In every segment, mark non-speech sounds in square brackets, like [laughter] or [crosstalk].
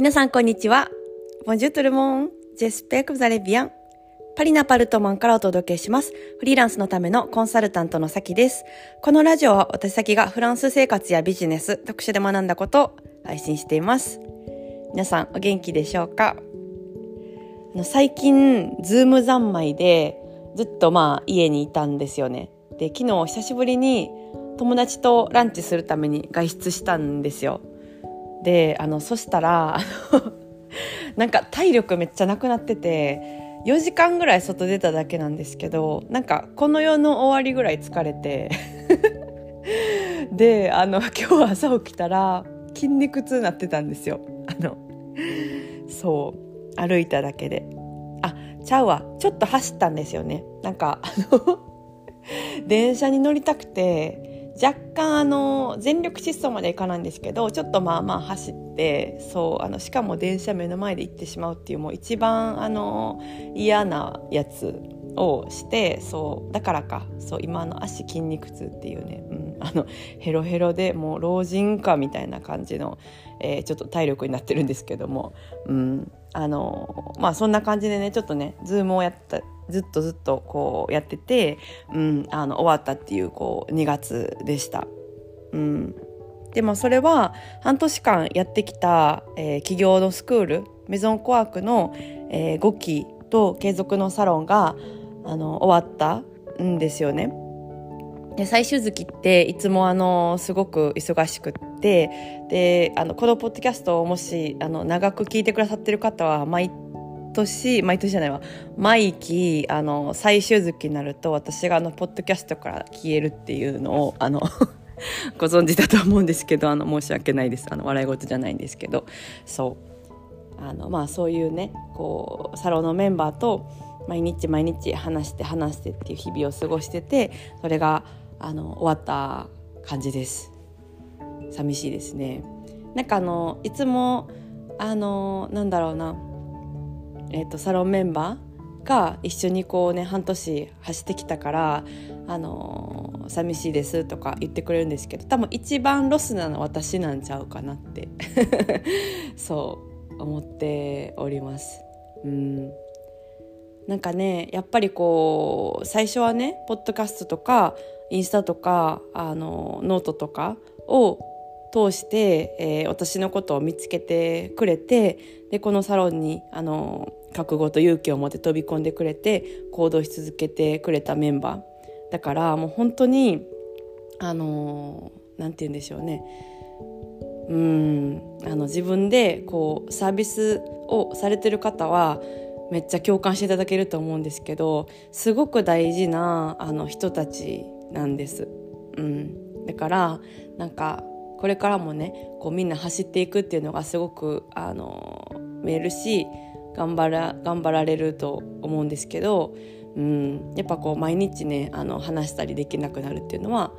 皆さん、こんにちは。Bonjour tout le monde. J'espère que vous allez bien. パリナパルトマンからお届けします。フリーランスのためのコンサルタントのさきです。このラジオは私先がフランス生活やビジネス、特殊で学んだことを配信しています。皆さん、お元気でしょうか？最近、ズーム三昧でずっとまあ家にいたんですよね。で、昨日久しぶりに友達とランチするために外出したんですよ。であのそしたら [laughs] なんか体力めっちゃなくなってて4時間ぐらい外出ただけなんですけどなんかこの世の終わりぐらい疲れてであの今日朝起きたら筋肉痛になってたんですよ。あのそう歩いただけで。あちゃうわ。ちょっと走ったんですよね。なんかあの [laughs] 電車に乗りたくて若干あの全力疾走までいかないんですけどちょっとまあまあ走ってそうあのしかも電車目の前で行ってしまうっていうもう一番あの嫌なやつをしてそうだからかそう今の足筋肉痛っていうね、うん、あのヘロヘロでもう老人かみたいな感じの、えー、ちょっと体力になってるんですけども、うん、あのまあそんな感じでねちょっとねズームをやったずっとずっとこうやってて、うん、あの終わったっていうこう2月でした。うん、でもそれは半年間やってきた、えー、企業のスクールメゾンコワークの、えー、5期と継続のサロンがあの終わったんですよね。で最終月っていつもあのすごく忙しくってであのこのポッドキャストをもしあの長く聞いてくださってる方は毎年毎年じゃないわ。毎期あの最終月になると私があのポッドキャストから消えるっていうのをあの [laughs] ご存知だと思うんですけどあの申し訳ないです。あの笑い事じゃないんですけど。そう。あのまあそういうねこうサロンのメンバーと毎日毎日話して話してっていう日々を過ごしててそれがあの終わった感じです。寂しいですね。なんかあのいつもあのなんだろうな。えーと、サロンメンバーが一緒にこうね半年走ってきたから「あのー、寂しいです」とか言ってくれるんですけど多分一番ロスなの私なんちゃうかなって [laughs] そう思っております。うんなんかねやっぱりこう最初はねポッドキャストとかインスタとかあのノートとかを通して、えー、私のことを見つけてくれてでこのサロンにあの覚悟と勇気を持って飛び込んでくれて行動し続けてくれたメンバーだからもう本当にあのなんて言うんでしょうねうんあの自分でこうサービスをされてる方はめっちゃ共感していただけると思うんですけどすごく大事なあの人たちなんです。うん、だからなんかこれからもねこうみんな走っていくっていうのがすごくあの見えるし頑張ら頑張られると思うんですけど、うん、やっぱこう毎日ねあの話したりできなくなるっていうのは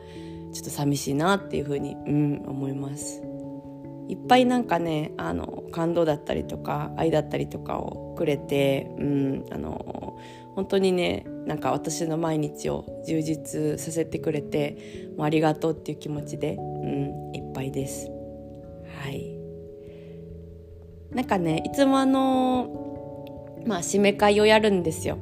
ちょっと寂しいなっていうふうに、うん、思います。いっぱいなんかねあの感動だったりとか愛だったりとかをくれて、うん、あの本当にねなんか私の毎日を充実させてくれてもうありがとうっていう気持ちで、うん、いっぱいです。はいなんかねいつもあのまあ締め会をやるんですよ。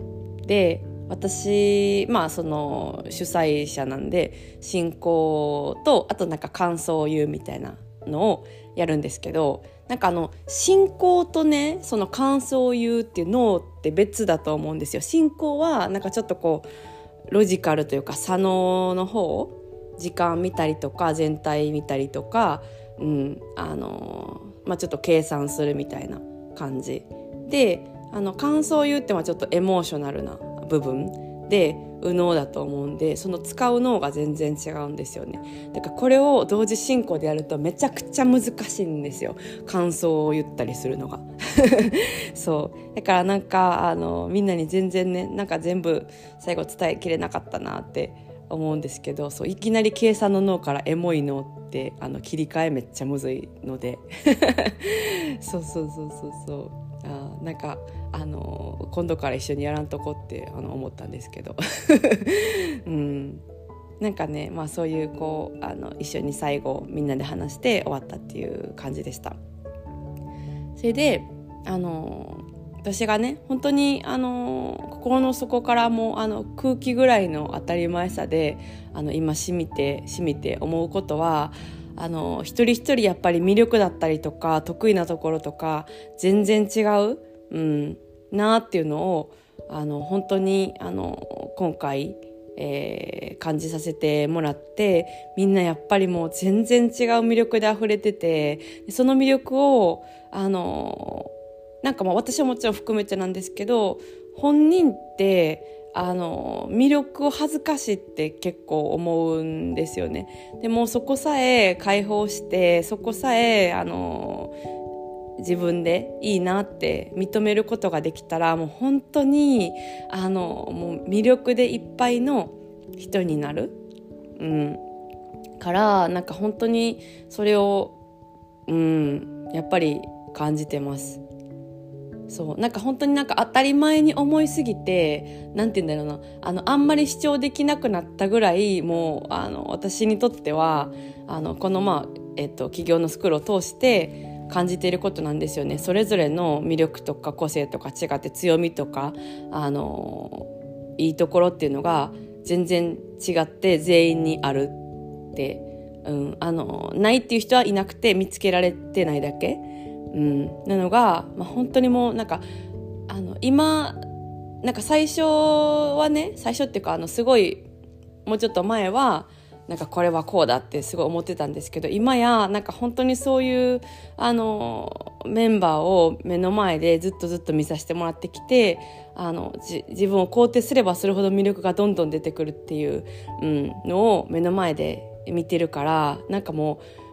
で私まあその主催者なんで進行とあとなんか感想を言うみたいなのをやるんですけどなんかあの進行とねその感想を言うっていう脳って別だと思うんですよ。進行はなんかちょっとこうロジカルというか左脳の方時間見たりとか全体見たりとか、うんあのまあ、ちょっと計算するみたいな感じ。であの感想を言うってはちょっとエモーショナルな部分。で右脳だと思うんでその使う脳が全然違うんですよね。だからこれを同時進行でやるとめちゃくちゃ難しいんですよ。感想を言ったりするのが。[laughs] そう。だからなんかあのみんなに全然ねなんか全部最後伝えきれなかったなって思うんですけどそういきなり計算の脳からエモい脳ってあの切り替えめっちゃむずいので。[laughs] そうそうそうそうそう。あなんかあの今度から一緒にやらんとこってあの思ったんですけど、[laughs] うん、なんかね、まあ、そういうこうあの一緒に最後みんなで話して終わったっていう感じでした。それであの私がね本当にあの心の底からもあの空気ぐらいの当たり前さであの今しみてしみて思うことはあの一人一人やっぱり魅力だったりとか得意なところとか全然違う、うん、なっていうのをあの本当にあの今回、えー、感じさせてもらってみんなやっぱりもう全然違う魅力で溢れててその魅力をあのなんかまあ私はもちろん含めてなんですけど本人ってあの魅力を恥ずかしいって結構思うんですよね。でもそこさえ解放してそこさえあの自分でいいなって認めることができたらもう本当にあのもう魅力でいっぱいの人になる。うん、からなんか本当にそれを、うん、やっぱり感じてます。そう。なんか本当になんか当たり前に思いすぎて何て言うんだろうな。あのあんまり主張できなくなったぐらいもうあの私にとってはあのこのまあ、えっと、企業のスクールを通して感じていることなんですよね。それぞれの魅力とか個性とか違って強みとかあのいいところっていうのが全然違って全員にあるって、うん、あのないっていう人はいなくて見つけられてないだけ。うん、なのが、まあ、本当にもうなんかあの今なんか最初はね最初っていうかあのすごいもうちょっと前はなんかこれはこうだってすごい思ってたんですけど今やなんか本当にそういうあのメンバーを目の前でずっとずっと見させてもらってきてあの自分を肯定すればするほど魅力がどんどん出てくるっていう、うん、のを目の前で見てるからなんかもう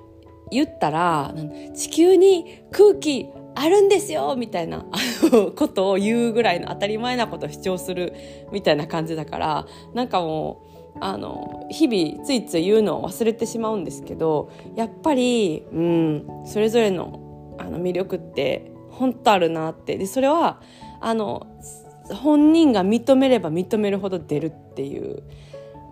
言ったら地球に空気あるんですよみたいな [laughs] ことを言うぐらいの当たり前なことを主張するみたいな感じだからなんかもうあの日々ついつい言うのを忘れてしまうんですけどやっぱり、うん、それぞれのあの魅力って本当あるなって。でそれはあの本人が認めれば認めるほど出るっていう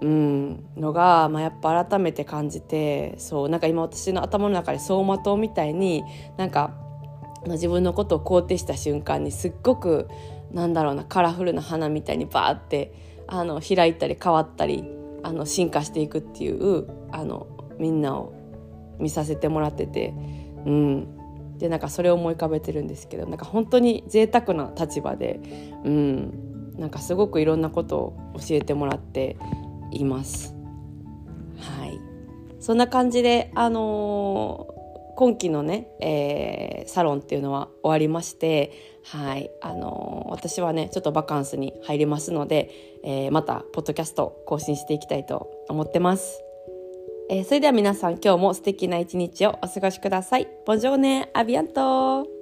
うん、のが、まあ、やっぱ改めて感じてそうなんか今私の頭の中で走馬灯みたいになんか自分のことを肯定した瞬間にすっごくなんだろうなカラフルな花みたいにバーってあの開いたり変わったりあの進化していくっていうあのみんなを見させてもらってて、うん、でなんかそれを思い浮かべてるんですけどなんか本当に贅沢な立場で、うん、なんかすごくいろんなことを教えてもらっています。はい、そんな感じで、あのー、今期のね、えー、サロンっていうのは終わりまして、はいあのー、私はねちょっとバカンスに入りますので、えー、またポッドキャスト更新していきたいと思ってます。えー、それでは皆さん今日も素敵な一日をお過ごしください。ボンジョーネ、アビアント